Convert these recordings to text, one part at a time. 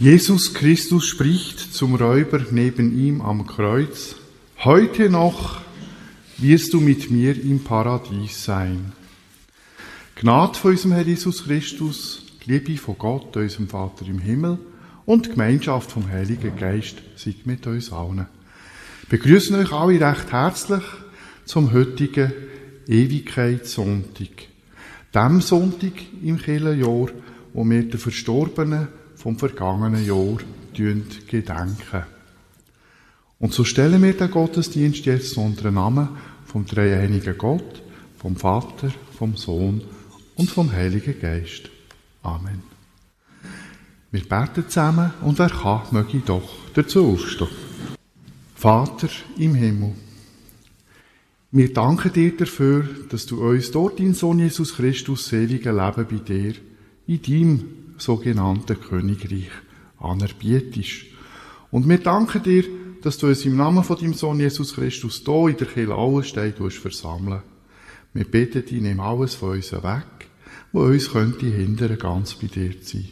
Jesus Christus spricht zum Räuber neben ihm am Kreuz, heute noch wirst du mit mir im Paradies sein. Gnade von unserem Herr Jesus Christus, Liebe von Gott, unserem Vater im Himmel und Gemeinschaft vom Heiligen Geist sei mit uns allen. Ich begrüße euch alle recht herzlich zum heutigen Ewigkeitssonntag. Dem Sonntag im Kirchenjahr, wo wir den Verstorbenen vom vergangenen Jahr gedenken. Und so stellen wir den Gottesdienst jetzt unter den Namen vom dreieinigen Gott, vom Vater, vom Sohn und vom Heiligen Geist. Amen. Wir beten zusammen und wer kann, möge doch dazu aufstehen. Vater im Himmel, wir danken dir dafür, dass du uns dort dein Sohn Jesus Christus seligen Leben bei dir, in deinem sogenannten Königreich anerbietest. Und wir danken dir, dass du uns im Namen von deinem Sohn Jesus Christus hier in der Kirche Auenstein versammeln Wir beten dich, nimm alles von uns weg, wo uns könnte hindern, ganz bei dir zu sein.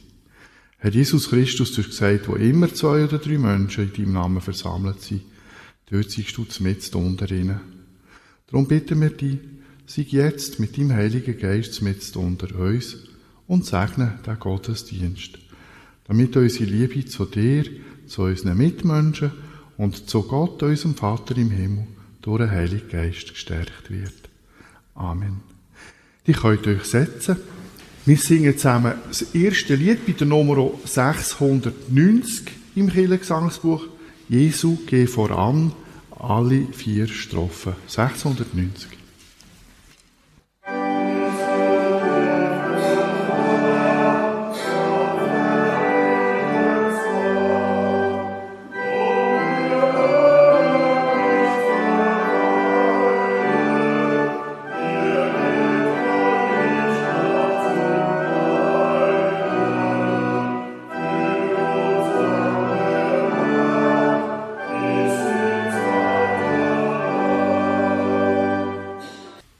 Herr Jesus Christus, du hast gesagt, wo immer zwei oder drei Menschen in deinem Namen versammelt sind, dort siehst du mit unter ihnen. Darum bitten wir dich, sei jetzt mit deinem Heiligen Geist mit unter uns und segne den Gottesdienst, damit unsere Liebe zu dir, zu unseren Mitmenschen und zu Gott, unserem Vater im Himmel, durch den Heiligen Geist gestärkt wird. Amen. Die könnt euch setzen. Wir singen zusammen das erste Lied bei der Nummer 690 im Kirchengesangsbuch. Jesu, geh voran, alle vier Strophen. 690.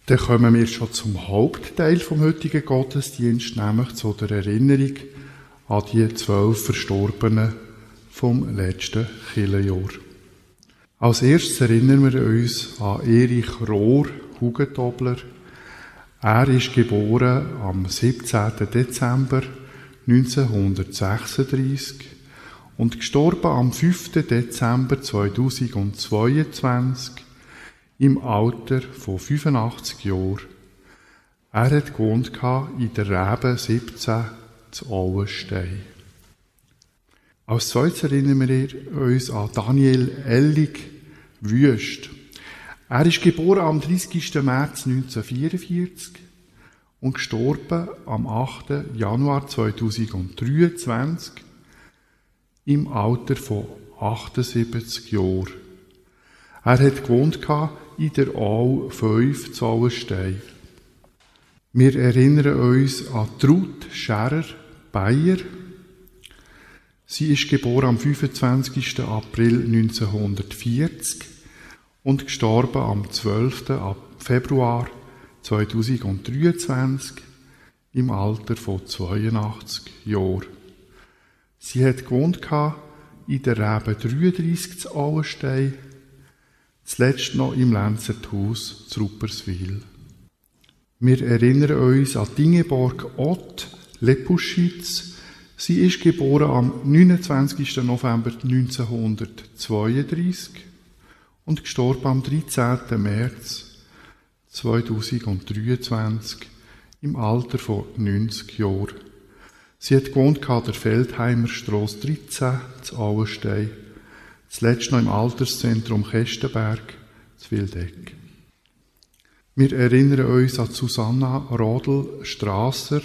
Dann kommen wir schon zum Hauptteil vom heutigen Gottesdienst, nämlich zu der Erinnerung an die zwölf Verstorbenen vom letzten Kirchenjahr. Als erstes erinnern wir uns an Erich Rohr, Hugentobler. Er ist geboren am 17. Dezember 1936 und gestorben am 5. Dezember 2022 im Alter von 85 Jahren. Er hat gewohnt in der Rebe 17 zu Auenstein. Als zweites erinnern wir uns an Daniel Ellig Wüst. Er ist geboren am 30. März 1944 und gestorben am 8. Januar 2023 im Alter von 78 Jahren. Er hat gewohnt in der Aal 5 zu Auenstein. Wir erinnern uns an Trud Scherer Bayer. Sie ist geboren am 25. April 1940 und gestorben am 12. Februar 2023 im Alter von 82 Jahren. Sie hat gewohnt in der Rebe 33 zu Auenstein zuletzt noch im Lenzerthaus zu Rupperswil. Wir erinnern uns an Dingeborg Ott Lepuschitz. Sie ist geboren am 29. November 1932 und gestorben am 13. März 2023 im Alter von 90 Jahren. Sie hat gewohnt an der Feldheimer Strasse 13 zu Auenstein Zuletzt noch im Alterszentrum Kestenberg zu Wildeck. Wir erinnern uns an Susanna Rodel Strasser.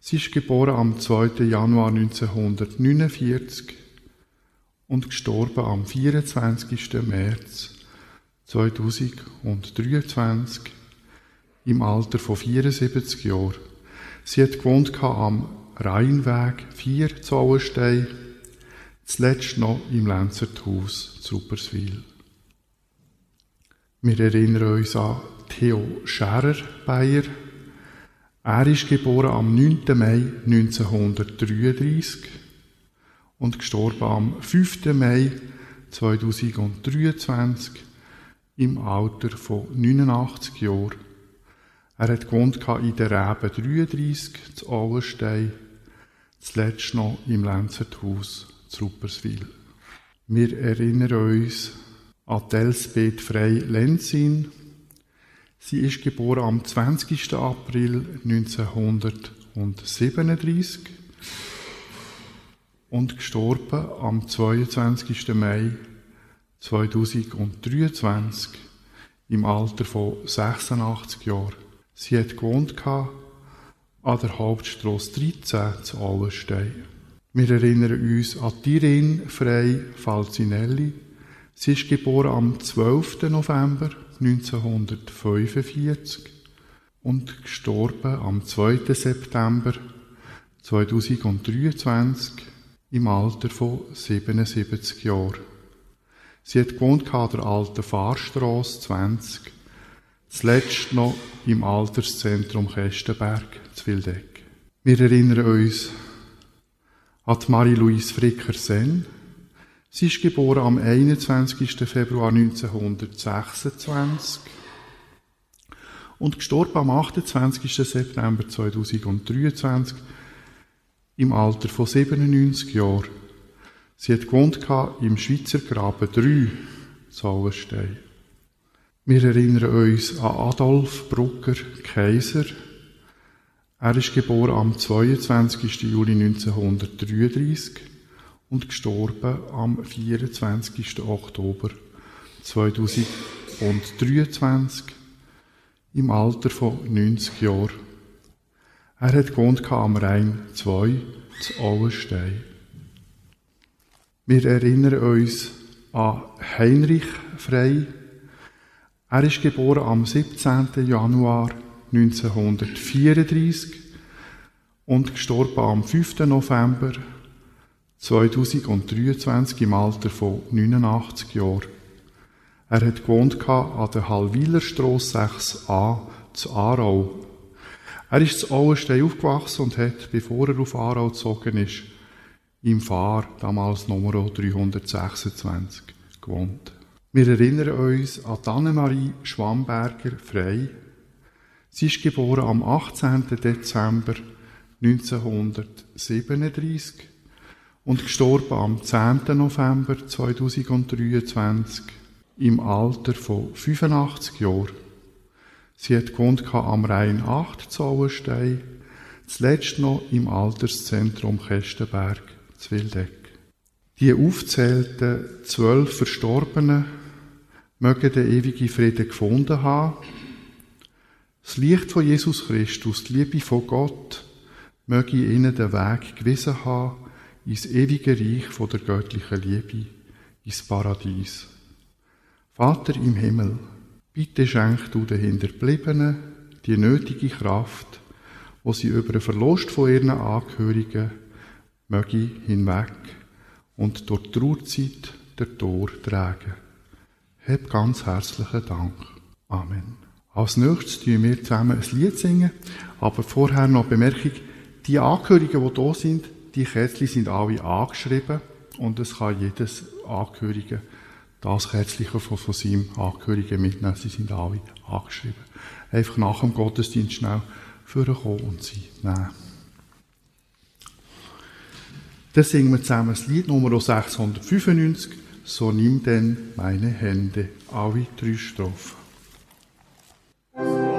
Sie ist geboren am 2. Januar 1949 und gestorben am 24. März 2023 im Alter von 74 Jahren. Sie hat gewohnt am Rheinweg 4 zu Auenstein zuletzt noch im Lenzerthaus zu Rupperswil. Wir erinnern uns an Theo Scherer Bayer. Er ist geboren am 9. Mai 1933 und gestorben am 5. Mai 2023 im Alter von 89 Jahren. Er hat gewohnt in der Rebe 33 zu Auenstein, zuletzt noch im Lenzerthaus zu Rupperswil. Wir erinnern uns an Elsbeth Frey Lenzin. Sie ist geboren am 20. April 1937 und gestorben am 22. Mai 2023 im Alter von 86 Jahren. Sie hat gewohnt an der Hauptstrasse 13 zu Allenstein. Wir erinnern uns an Tirin Frei Falcinelli. Sie ist geboren am 12. November 1945 und gestorben am 2. September 2023 im Alter von 77 Jahren. Sie hat gewohnt an der alten Fahrstrasse 20 Zuletzt noch im Alterszentrum Kestenberg zu Wildeck. Wir erinnern uns an Marie-Louise Fricker-Senn. Sie ist geboren am 21. Februar 1926 und gestorben am 28. September 2023 im Alter von 97 Jahren. Sie hat gewohnt im Schweizer Graben 3 Zauenstein. Wir erinnern uns an Adolf Brucker Kaiser. Er ist geboren am 22. Juli 1933 und gestorben am 24. Oktober 2023 im Alter von 90 Jahren. Er hat gewohnt am Rhein 2 zu Auenstein. Wir erinnern uns an Heinrich Frey, er ist geboren am 17. Januar 1934 und gestorben am 5. November 2023 im Alter von 89 Jahren. Er hat gewohnt an der Hallwilerstrasse 6a zu Aarau. Er ist zu Auenstein aufgewachsen und hat, bevor er auf Aarau gezogen ist, im Fahr, damals Nummer 326, gewohnt. Wir erinnern uns an Annemarie Schwamberger Frey. Sie ist geboren am 18. Dezember 1937 und gestorben am 10. November 2023 im Alter von 85 Jahren. Sie hat gewohnt am Rhein 8 Zauenstein, zuletzt noch im Alterszentrum Kestenberg, Zwildeck. Die aufzählten zwölf Verstorbenen mögen den ewigen Frieden gefunden haben. Das Licht von Jesus Christus, die Liebe von Gott, möge ihnen den Weg gewiesen haben ins ewige Reich von der göttlichen Liebe, ins Paradies. Vater im Himmel, bitte schenk du den Hinterbliebenen die nötige Kraft, wo sie über den Verlust von ihren Angehörigen möge hinweg und durch die Trauerzeit der Tor tragen. Hab ganz herzlichen Dank. Amen. Als nächstes tun wir zusammen ein Lied singen, aber vorher noch Bemerkung, die Angehörigen, die hier sind, die Kerzchen sind alle angeschrieben und es kann jedes Angehörige das Kerzchen von, von seinem Angehörigen mitnehmen. Sie sind alle angeschrieben. Einfach nach dem Gottesdienst schnell vorkommen und sie nehmen. Dann singen wir zusammen das Lied Nummer 695 so nimm denn meine Hände. Alle drei Strophen. Amen.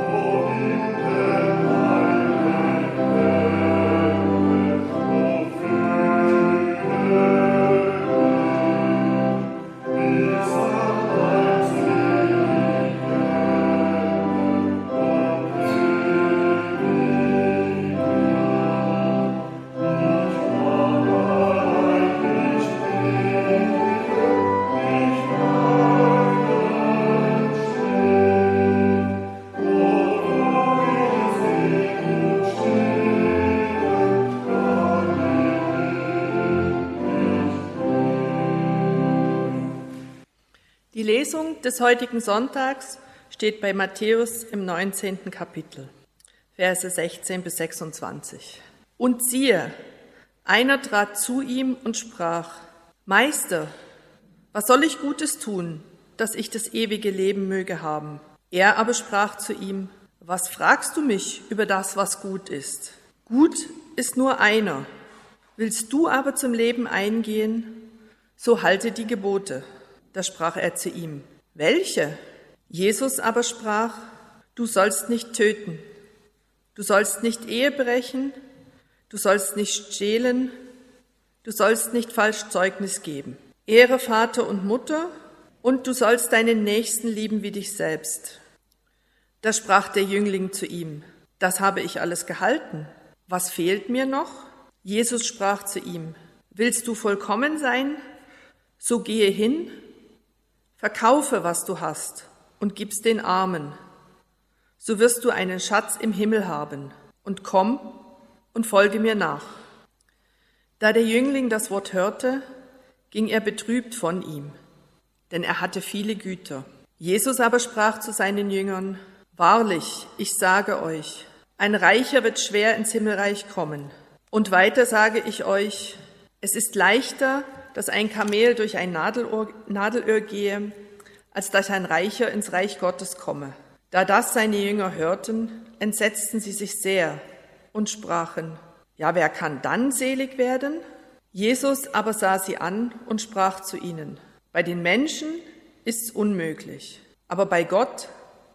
Des heutigen Sonntags steht bei Matthäus im 19. Kapitel, Verse 16 bis 26. Und siehe, Einer trat zu ihm und sprach, Meister, was soll ich Gutes tun, dass ich das ewige Leben möge haben? Er aber sprach zu ihm, was fragst du mich über das, was gut ist? Gut ist nur einer. Willst du aber zum Leben eingehen, so halte die Gebote. Da sprach er zu ihm, welche? Jesus aber sprach, du sollst nicht töten, du sollst nicht Ehe brechen, du sollst nicht stehlen, du sollst nicht falsch Zeugnis geben. Ehre Vater und Mutter und du sollst deinen Nächsten lieben wie dich selbst. Da sprach der Jüngling zu ihm, das habe ich alles gehalten. Was fehlt mir noch? Jesus sprach zu ihm, willst du vollkommen sein? So gehe hin, verkaufe, was du hast und gib's den Armen. So wirst du einen Schatz im Himmel haben und komm und folge mir nach. Da der Jüngling das Wort hörte, ging er betrübt von ihm, denn er hatte viele Güter. Jesus aber sprach zu seinen Jüngern, Wahrlich, ich sage euch, ein Reicher wird schwer ins Himmelreich kommen. Und weiter sage ich euch, es ist leichter, dass ein Kamel durch ein Nadelöhr, Nadelöhr gehe, als dass ein Reicher ins Reich Gottes komme. Da das seine Jünger hörten, entsetzten sie sich sehr und sprachen, ja, wer kann dann selig werden? Jesus aber sah sie an und sprach zu ihnen, bei den Menschen ist's unmöglich, aber bei Gott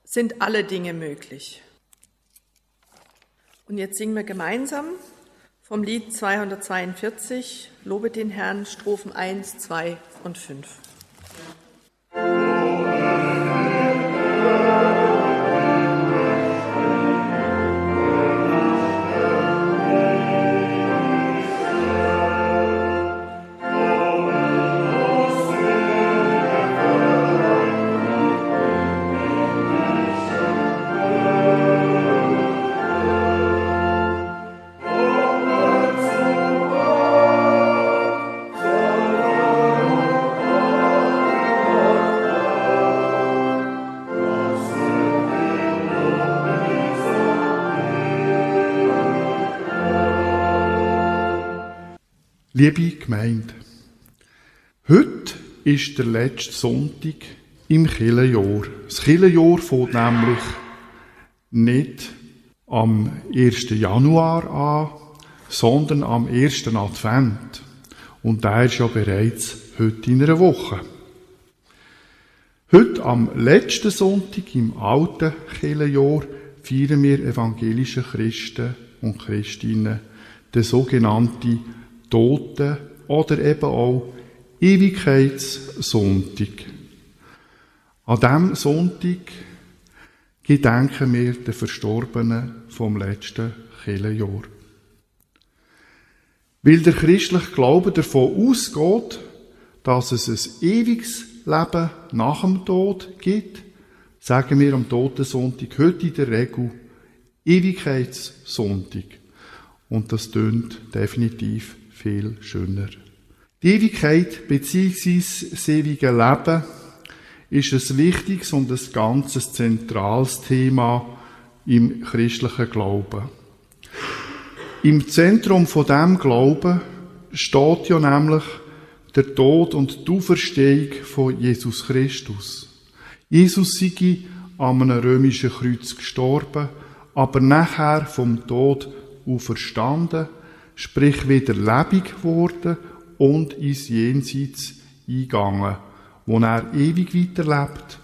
sind alle Dinge möglich. Und jetzt singen wir gemeinsam vom Lied 242, Lobe den Herrn, Strophen 1, 2 und 5. Liebe Gemeinde, heute ist der letzte Sonntag im Kirchenjahr. Das Kirchenjahr fängt nämlich nicht am 1. Januar an, sondern am 1. Advent. Und der ist ja bereits heute in einer Woche. Heute am letzten Sonntag im alten Kirchenjahr feiern wir evangelische Christen und Christinnen den sogenannten Toten oder eben auch Ewigkeitssonntag. An diesem Sonntag gedenken wir den Verstorbenen vom letzten Kirchenjahr. Weil der christliche Glaube davon ausgeht, dass es ein ewiges Leben nach dem Tod gibt, sagen wir am Totensonntag heute in der Regel Ewigkeitssonntag. Und das tönt definitiv viel schöner. Die Ewigkeit bzw. das ewige Leben ist ein wichtiges und ein ganzes zentrales Thema im christlichen Glauben. Im Zentrum von dem Glauben steht ja nämlich der Tod und die Auferstehung von Jesus Christus. Jesus sei an einem römischen Kreuz gestorben, aber nachher vom Tod auferstanden sprich wieder lebendig geworden und ins Jenseits eingegangen, wo er ewig weiterlebt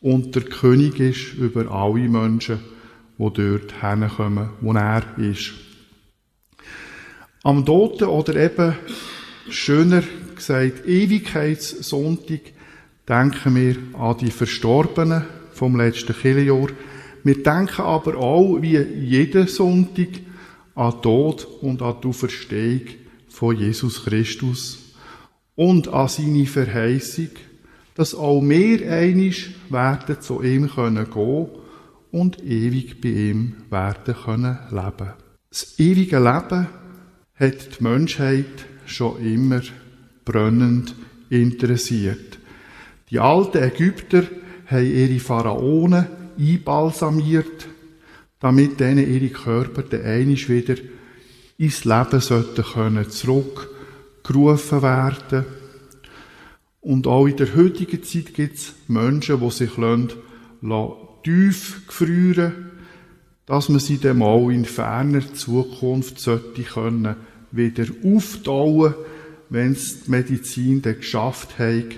und der König ist über alle Menschen, die dort herkommen, wo er ist. Am Toten oder eben schöner gesagt Ewigkeitssonntag denken wir an die Verstorbenen vom letzten Kirchenjahr. Wir denken aber auch, wie jeden Sonntag, an Tod und an die Auferstehung von Jesus Christus und an seine Verheißung, dass auch wir einig werden zu ihm können gehen und ewig bei ihm werden können leben. Das ewige Leben hat die Menschheit schon immer brennend interessiert. Die alten Ägypter haben ihre Pharaonen einbalsamiert damit denen ihre Körper dann einmal wieder ins Leben sollten können zurückgerufen werden. Und auch in der heutigen Zeit gibt es Menschen, die sich lassen, tief gefrieren dass man sie dann mal in ferner Zukunft sollte können wieder auftauen, wenn es die Medizin dann geschafft hat,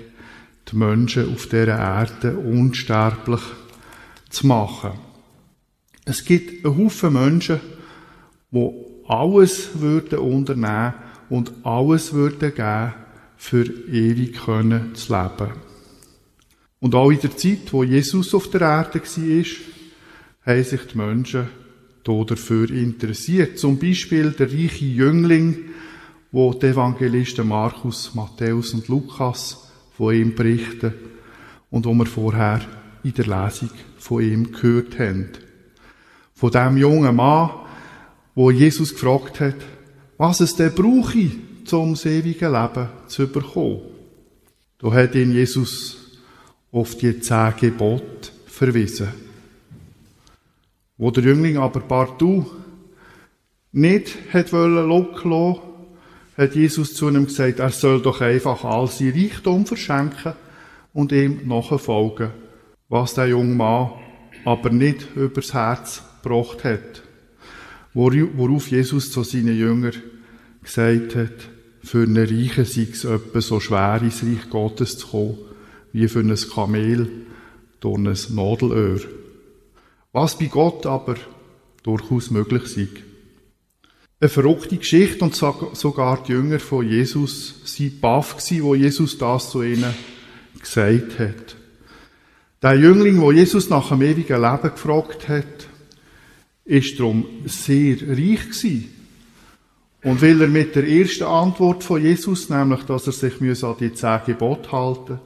die Menschen auf dieser Erde unsterblich zu machen. Es gibt einen Haufen Menschen, die alles würden unternehmen und alles würden geben, für ewig können zu leben. Und auch in der Zeit, wo Jesus auf der Erde war, haben sich die Menschen dafür interessiert. Zum Beispiel der reiche Jüngling, wo die Evangelisten Markus, Matthäus und Lukas von ihm berichten und wo wir vorher in der Lesung von ihm gehört haben. Von dem jungen Mann, wo Jesus gefragt hat, was es denn brauche, um das ewige Leben zu bekommen. Da hat ihn Jesus auf die zehn Gebote verwiesen. Wo der Jüngling aber partout nicht hat wollen hat Jesus zu ihm gesagt, er soll doch einfach all sein Reichtum verschenken und ihm nachfolgen. Was der junge Mann aber nicht übers Herz gebracht hat. Worauf Jesus zu seinen Jüngern gesagt hat, für einen Reichen sei es etwa so schwer, ins Reich Gottes zu kommen, wie für ein Kamel durch ein Nadelöhr. Was bei Gott aber durchaus möglich sei. Eine verrückte Geschichte und sogar die Jünger von Jesus sind baff wo Jesus das zu ihnen gesagt hat. Der Jüngling, wo Jesus nach dem ewigen Leben gefragt hat, ist darum sehr reich gewesen. Und weil er mit der ersten Antwort von Jesus, nämlich, dass er sich an die zehn Gebote halten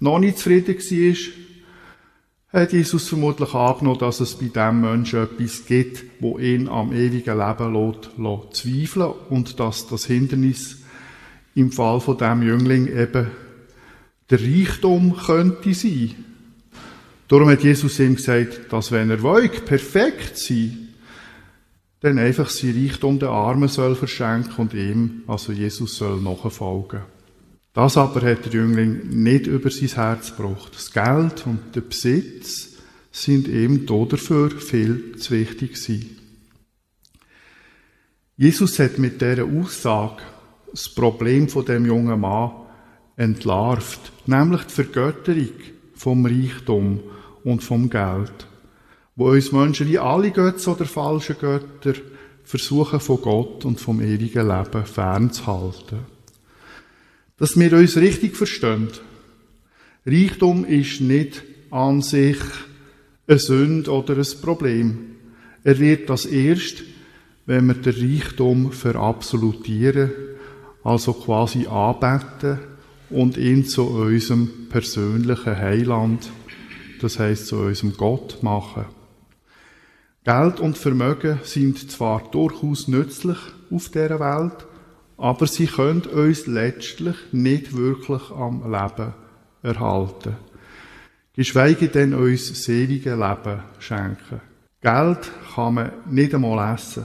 noch nicht zufrieden war, hat Jesus vermutlich angenommen, dass es bei dem Menschen etwas gibt, wo ihn am ewigen Leben lässt, lässt zweifeln und dass das Hindernis im Fall von dem Jüngling eben der Reichtum könnte sein. Darum hat Jesus ihm gesagt, dass wenn er will, perfekt sein, dann einfach sein Reichtum den Armen soll verschenken und ihm, also Jesus, soll nachfolgen. Das aber hat der Jüngling nicht über sein Herz gebracht. Das Geld und der Besitz sind ihm dafür viel zu wichtig gewesen. Jesus hat mit dieser Aussage das Problem von dem jungen Mann entlarvt, nämlich die Vergötterung vom Reichtum und vom Geld, wo uns Menschen wie alle Götter oder falsche Götter versuchen von Gott und vom ewigen Leben fernzuhalten. Dass wir uns richtig verstehen. Reichtum ist nicht an sich eine Sünde oder ein Problem. Er wird das erst, wenn wir den Reichtum verabsolutieren, also quasi anbeten und ihn zu unserem persönlichen Heiland, das heißt zu unserem Gott machen. Geld und Vermögen sind zwar durchaus nützlich auf der Welt, aber sie können uns letztlich nicht wirklich am Leben erhalten. Geschweige denn uns das ewige Leben schenken. Geld kann man nicht einmal essen.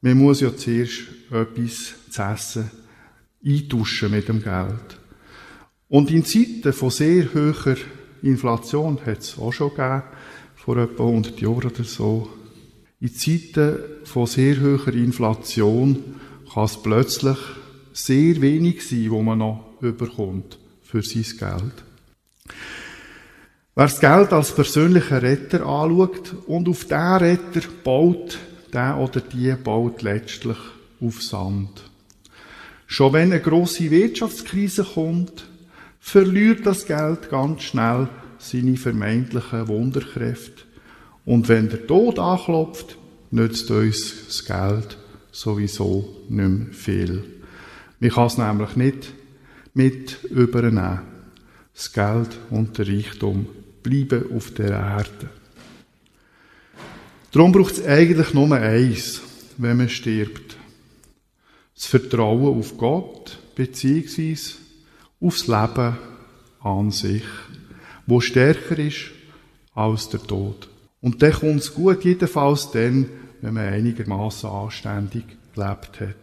Man muss ja zuerst etwas zu essen eintauschen mit dem Geld. Und in Zeiten von sehr hoher Inflation hat es auch schon gegeben, vor etwa 100 Jahren oder so. In Zeiten von sehr hoher Inflation kann es plötzlich sehr wenig sein, wo man noch überkommt für sein Geld. Wer das Geld als persönlichen Retter anschaut und auf diesen Retter baut, der oder die baut letztlich auf Sand. Schon wenn eine große Wirtschaftskrise kommt, verliert das Geld ganz schnell seine vermeintlichen Wunderkräfte. Und wenn der Tod anklopft, nützt uns das Geld sowieso nicht mehr viel. Man kann es nämlich nicht mit übernehmen. Das Geld und der Reichtum bleiben auf der Erde. Darum braucht es eigentlich nur eins, wenn man stirbt. Das Vertrauen auf Gott, beziehungsweise aufs Leben an sich, wo stärker ist als der Tod. Und dann kommt es gut, jedenfalls dann, wenn man einigermaßen anständig gelebt hat.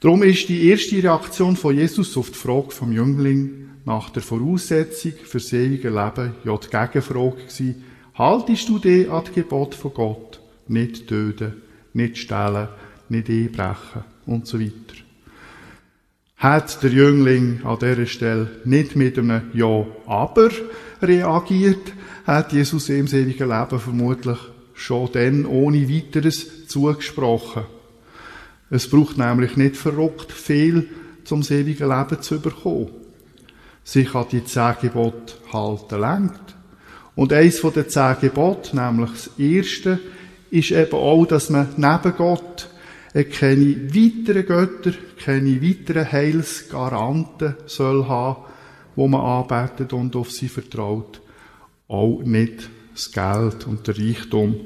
Darum ist die erste Reaktion von Jesus auf die Frage vom Jüngling nach der Voraussetzung für das ewige Leben ja die Gegenfrage gewesen, haltest du dich an die Gebot von Gott? Nicht töten, nicht stehlen, nicht einbrechen und so weiter. Hat der Jüngling an dieser Stelle nicht mit einem Ja, aber reagiert, hat Jesus ihm das Leben vermutlich schon dann ohne weiteres zugesprochen. Es braucht nämlich nicht verrückt viel, zum das Leben zu bekommen. Sich an die zehn Gebote halten lenkt. Und eins von den zehn Geboten, nämlich das erste, ist eben auch, dass man neben Gott keine weiteren Götter, keine weiteren Heilsgaranten soll haben, wo man arbeitet und auf sie vertraut. Auch nicht das Geld und der Reichtum,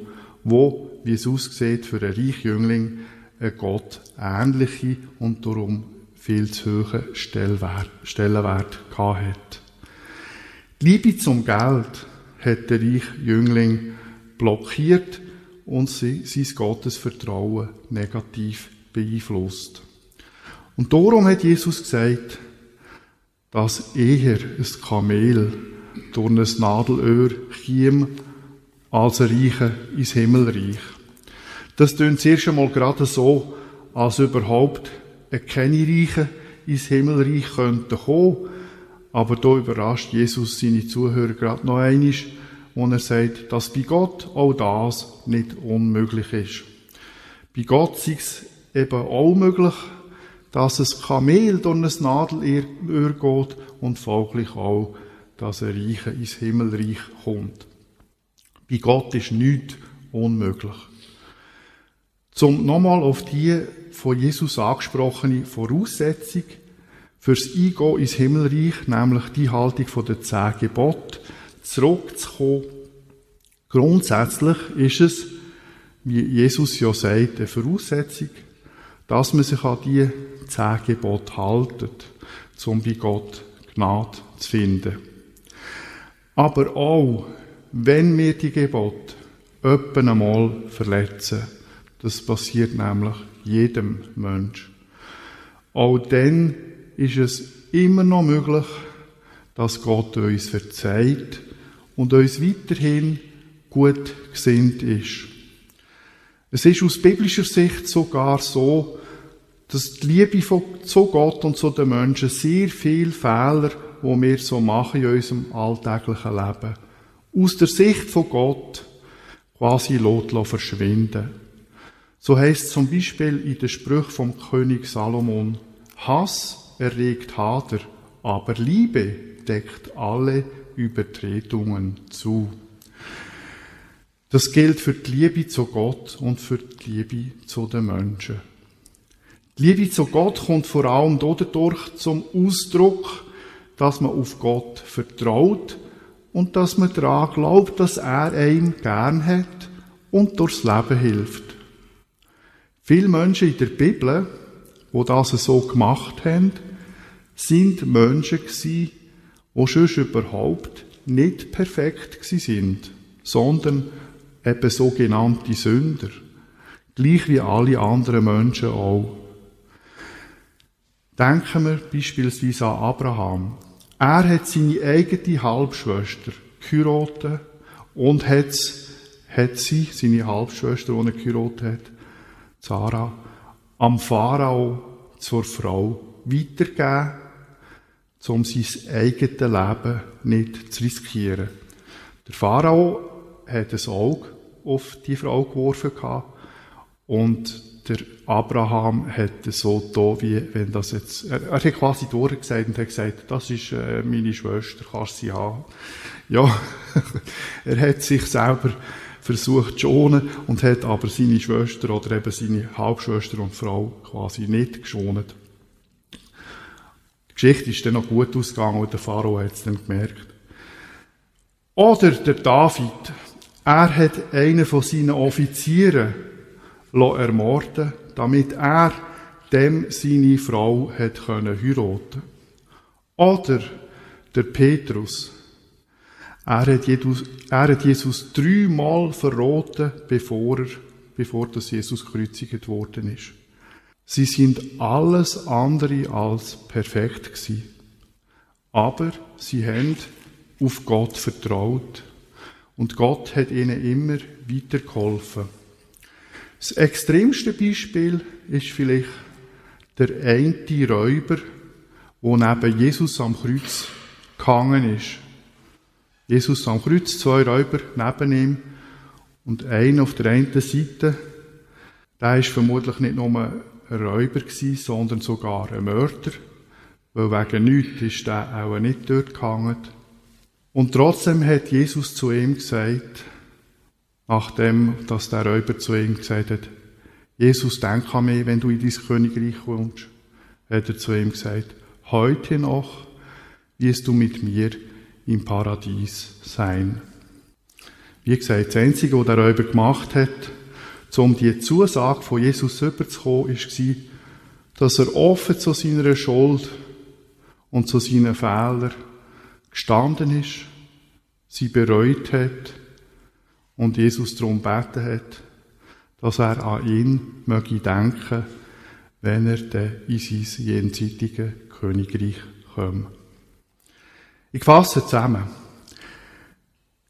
wo, wie es aussieht, für einen reichen Jüngling ein Gott ähnliche und darum viel zu hohen Stellenwert, Stellenwert hat. Die Liebe zum Geld hat der reiche Jüngling blockiert und sein Gottesvertrauen negativ beeinflusst. Und darum hat Jesus gesagt, dass eher ein Kamel durch ein Nadelöhr käme, als ein Reicher ins Himmelreich. Das tönt zuerst einmal gerade so, als überhaupt keine Reichen ins Himmelreich könnten kommen. Aber da überrascht Jesus seine Zuhörer gerade noch einmal, wo er sagt, dass bei Gott auch das nicht unmöglich ist. Bei Gott ist es eben auch möglich, dass es Kamel durch ein Nadelöhr geht und folglich auch, dass ein Reicher ins Himmelreich kommt. Bei Gott ist nichts unmöglich. Zum nochmal auf die von Jesus angesprochene Voraussetzung fürs Eingehen ins Himmelreich, nämlich die Haltung der zehn Gebote, zurückzukommen. Grundsätzlich ist es, wie Jesus ja sagt, eine Voraussetzung, dass man sich an die zehn Gebote haltet, um bei Gott Gnade zu finden. Aber auch, wenn wir die Gebote öppen einmal verletzen, das passiert nämlich jedem Mensch. Auch dann ist es immer noch möglich, dass Gott uns verzeiht und uns weiterhin gut gesinnt ist. Es ist aus biblischer Sicht sogar so, dass die Liebe zu Gott und zu den Menschen sehr viele Fehler, die wir so machen in unserem alltäglichen Leben, aus der Sicht von Gott quasi lot verschwinden. So heißt zum Beispiel in den Sprüchen vom König Salomon, Hass erregt Hader, aber Liebe deckt alle Übertretungen zu. Das gilt für die Liebe zu Gott und für die Liebe zu den Menschen. Die Liebe zu Gott kommt vor allem dadurch zum Ausdruck, dass man auf Gott vertraut und dass man daran glaubt, dass er einem gern hat und durchs Leben hilft. Viele Menschen in der Bibel, wo das so gemacht haben, sind Menschen gewesen, die schon überhaupt nicht perfekt sind, sondern eben sogenannte Sünder. Gleich wie alle anderen Menschen auch. Denken wir beispielsweise an Abraham. Er hat seine eigene Halbschwester geheiratet und hat, hat sie, seine Halbschwester, die er geheiratet hat, Sarah, am Pharao zur Frau weitergeben, um sein eigenes Leben nicht zu riskieren. Der Pharao hat ein Auge auf die Frau geworfen und der Abraham hat so da, wie wenn das jetzt, er, er hat quasi durchgesagt und hat gesagt, das ist äh, meine Schwester, kannst sie haben. Ja, er hat sich selber versucht zu schonen und hat aber seine Schwester oder eben seine Halbschwester und Frau quasi nicht geschont. Die Geschichte ist dann noch gut ausgegangen und der Pharao hat es dann gemerkt. Oder der David, er hat einen von seinen Offizieren ermorden damit er dem seine Frau hat können heiraten. Oder der Petrus, er hat Jesus, er hat Jesus dreimal verraten, bevor er, bevor das Jesus gekreuzigt worden ist. Sie sind alles andere als perfekt gewesen. Aber sie haben auf Gott vertraut. Und Gott hat ihnen immer weitergeholfen. Das extremste Beispiel ist vielleicht der eine Räuber, wo neben Jesus am Kreuz gehangen ist. Jesus am Kreuz, zwei Räuber neben ihm und einer auf der einen Seite, der ist vermutlich nicht nur ein Räuber gewesen, sondern sogar ein Mörder, weil wegen nichts ist der auch nicht dort gehangen. Und trotzdem hat Jesus zu ihm gesagt, nachdem, dass der Räuber zu ihm gesagt hat, Jesus, denk an mich, wenn du in dein Königreich kommst, hat er zu ihm gesagt, heute noch wirst du mit mir im Paradies sein. Wie gesagt, das Einzige, was der Räuber gemacht hat, um die Zusage von Jesus überzukommen, war, dass er offen zu seiner Schuld und zu seinen Fehlern gestanden ist, sie bereut hat und Jesus darum beten hat, dass er an ihn möge denken, wenn er dann in sein jenseitiges Königreich kommt. Ich fasse zusammen.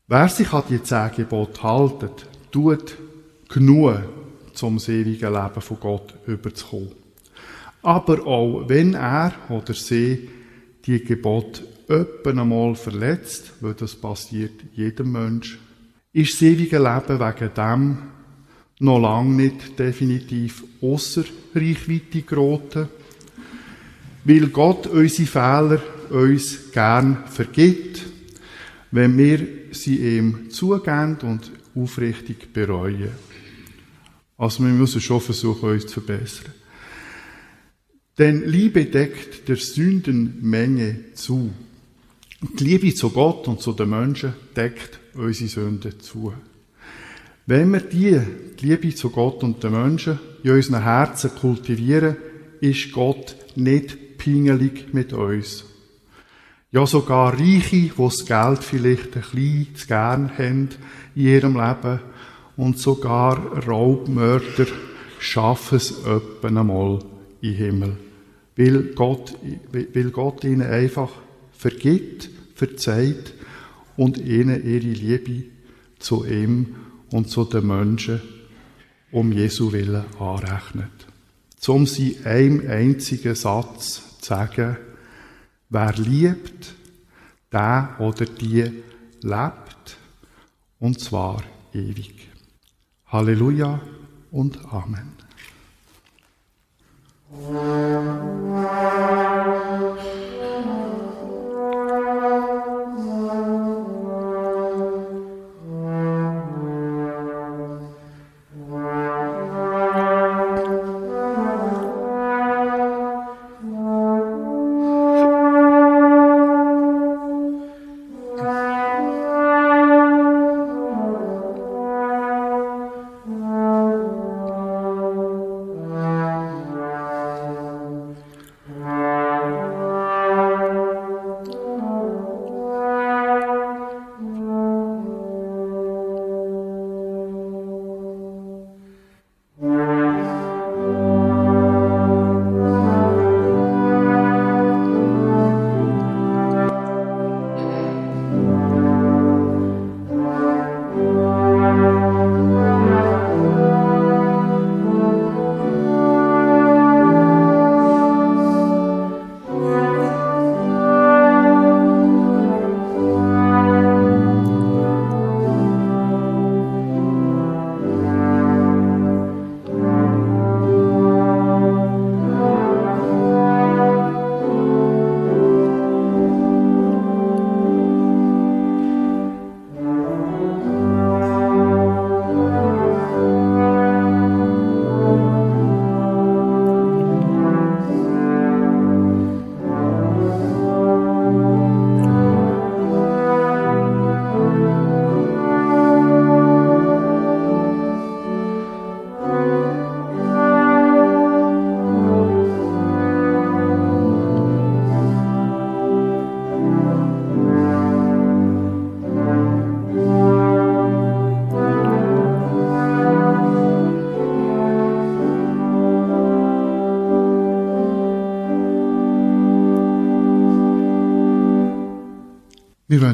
Wer sich an die zehn Gebote haltet, tut genug, zum ewigen Leben von Gott überzukommen. Aber auch wenn er oder sie die Gebote öppen einmal verletzt, weil das passiert jedem Mensch, ist das ewige Leben wegen dem noch lange nicht definitiv außer Reichweite geraten, weil Gott unsere Fehler uns gern vergibt, wenn wir sie ihm zugeben und aufrichtig bereuen. Also wir müssen schon versuchen, uns zu verbessern. Denn Liebe deckt der Sündenmenge zu. Die Liebe zu Gott und zu den Menschen deckt unsere Sünden zu. Wenn wir die, die Liebe zu Gott und den Menschen in unseren Herzen kultivieren, ist Gott nicht pingelig mit uns. Ja, sogar Reiche, die das Geld vielleicht ein bisschen zu gern haben in ihrem Leben und sogar Raubmörder schaffen es öppen einmal im Himmel. Weil Gott, weil Gott ihnen einfach vergibt, verzeiht und ihnen ihre Liebe zu ihm und zu den Menschen um Jesu Willen anrechnet. Zum sie einem einzigen Satz zu sagen, wer liebt, der oder die lebt, und zwar ewig. Halleluja und Amen. Amen.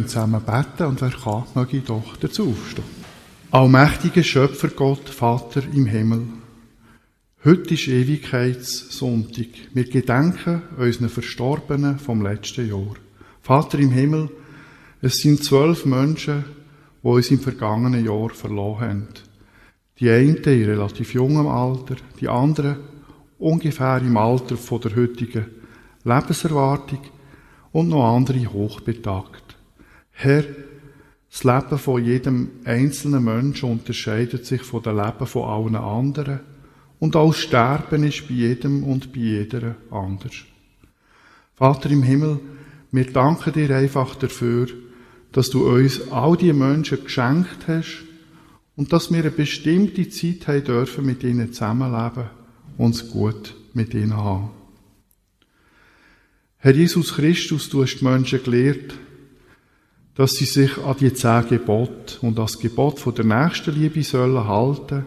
Wollen zusammen beten und wer kann, möge doch dazu aufstehen. Allmächtiger Schöpfer Gott, Vater im Himmel, heute ist Ewigkeitssonntag. Wir gedenken unseren Verstorbenen vom letzten Jahr. Vater im Himmel, es sind zwölf Menschen, die uns im vergangenen Jahr verloren haben. Die einen in relativ jungem Alter, die anderen ungefähr im Alter von der heutigen Lebenserwartung und noch andere hochbetagt. Herr, das Leben von jedem einzelnen Menschen unterscheidet sich von dem Leben von allen anderen und auch Sterben ist bei jedem und bei jeder anders. Vater im Himmel, wir danken dir einfach dafür, dass du uns all die Menschen geschenkt hast und dass wir eine bestimmte Zeit haben dürfen mit ihnen zusammenleben und es gut mit ihnen haben. Herr Jesus Christus, du hast die Menschen gelehrt, dass sie sich an die zehn Gebote und das Gebot von der Nächstenliebe sollen halten,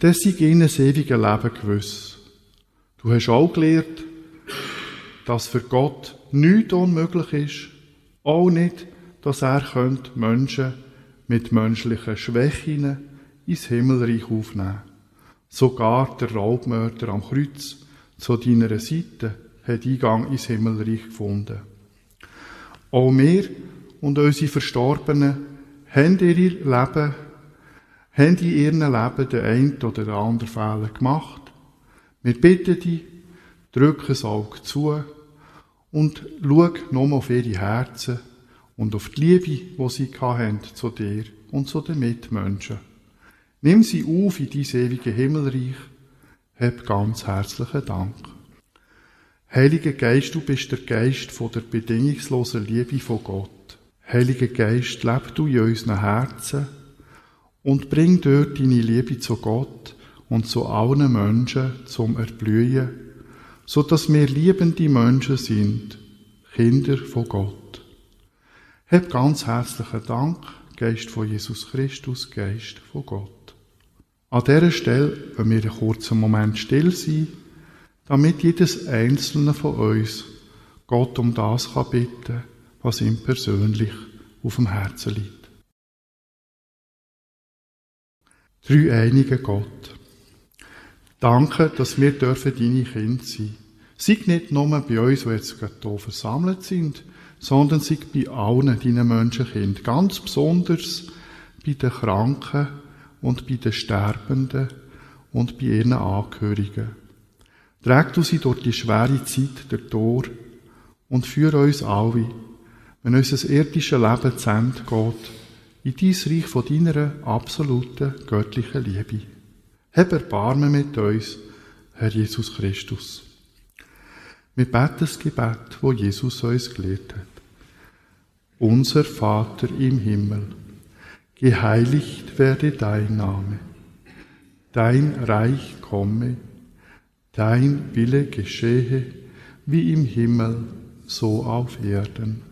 dass sie ihnen das ewige Leben gewiss. Du hast auch gelehrt, dass für Gott nichts unmöglich ist, auch nicht, dass er Menschen mit menschlichen Schwächen ins Himmelreich aufnehmen Sogar der Raubmörder am Kreuz zu deiner Seite hat Eingang ins Himmelreich gefunden. Auch wir und unsere Verstorbenen haben ihr Leben, haben in ihrem Leben den einen oder den anderen Fehler gemacht. Wir bitten dich, drück das Auge zu und schau nochmal auf ihre Herzen und auf die Liebe, die sie haben zu dir und zu den Mitmenschen. Nimm sie auf in dein ewige Himmelreich. Hab ganz herzlichen Dank. Heiliger Geist, du bist der Geist von der bedingungslosen Liebe von Gott. Heiliger Geist, leb du in unseren Herzen und bring dort deine Liebe zu Gott und zu allen Menschen zum Erblühen, so dass wir liebende Menschen sind, Kinder von Gott. Hab ganz herzlichen Dank, Geist von Jesus Christus, Geist von Gott. An dieser Stelle, wenn wir einen kurzen Moment still sein, damit jedes einzelne von uns Gott um das kann bitten, was ihm persönlich auf dem Herzen liegt. Drei einige Gott. Danke, dass wir dürfen deine Kinder sein. Sei nicht nur bei uns, die jetzt gerade hier versammelt sind, sondern sei bei allen deinen Menschenkind. Ganz besonders bei den Kranken und bei den Sterbenden und bei ihren Angehörigen. Träg du sie durch die schwere Zeit der Tor und führe uns alle, wenn unser irdisches Leben zu Ende geht, in dein Reich von deiner absoluten göttlichen Liebe. Hab Erbarmen mit uns, Herr Jesus Christus. Wir beten das Gebet, wo Jesus uns gelehrt hat. Unser Vater im Himmel, geheiligt werde dein Name, dein Reich komme, dein Wille geschehe, wie im Himmel, so auf Erden.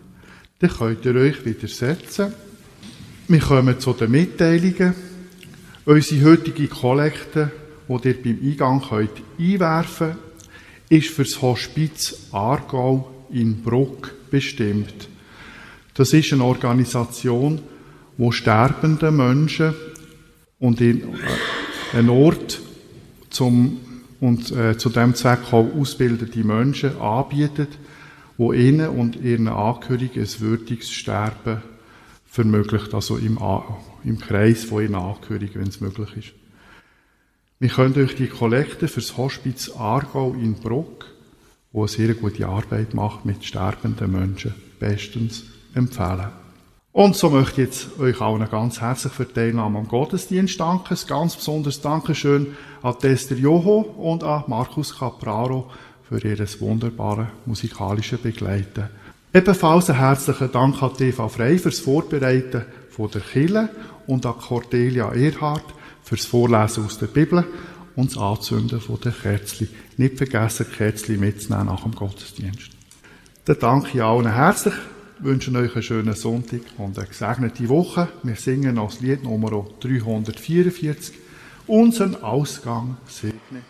Dann könnt ihr euch wieder setzen. Wir kommen zu den Mitteilungen. Unsere heutige Kollekte, die ihr beim Eingang könnt einwerfen könnt, ist für das Hospiz Aargau in Bruck bestimmt. Das ist eine Organisation, wo sterbende Menschen und in, äh, ein Ort zum, und äh, zu dem Zweck auch ausgebildete Menschen anbietet, wo ihnen und ihren Angehörigen ein würdiges Sterben vermöglicht, also im, im Kreis von ihren Angehörigen, wenn es möglich ist. Wir können euch die Kollekte fürs Hospiz Aargau in Bruck, wo eine sehr gute Arbeit macht mit sterbenden Menschen, bestens empfehlen. Und so möchte ich jetzt euch allen ganz herzlich für die Teilnahme am Gottesdienst danken. Ein ganz besonderes Dankeschön an Tester Joho und an Markus Capraro für ihr wunderbares musikalisches Begleiten Ebenfalls einen herzlichen Dank an TV Frei fürs Vorbereiten von der Kille und an Cordelia Erhardt fürs Vorlesen aus der Bibel und das Anzünden von der Kerzli. Nicht vergessen, Kerzli mitzunehmen nach dem Gottesdienst. Dann danke ich allen herzlich, wünsche euch einen schönen Sonntag und eine gesegnete Woche. Wir singen noch das Lied Nummer 344. Unseren Ausgang segne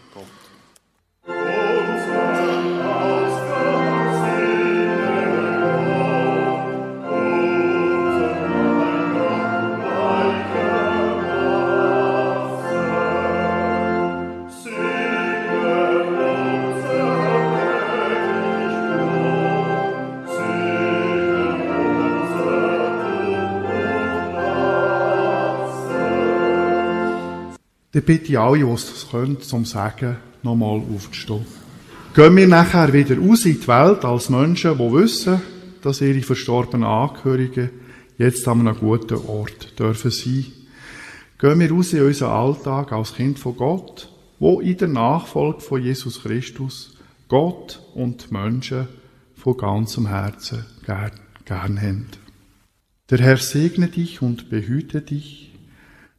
Dann bitte ich alle, die es können, zum Sagen nochmal aufzustehen. Gehen wir nachher wieder raus in die Welt als Menschen, die wissen, dass ihre verstorbenen Angehörigen jetzt an einem guten Ort dürfen sein. Gehen wir raus in unseren Alltag als Kind von Gott, wo in der Nachfolge von Jesus Christus Gott und Menschen von ganzem Herzen gern, gern haben. Der Herr segne dich und behüte dich.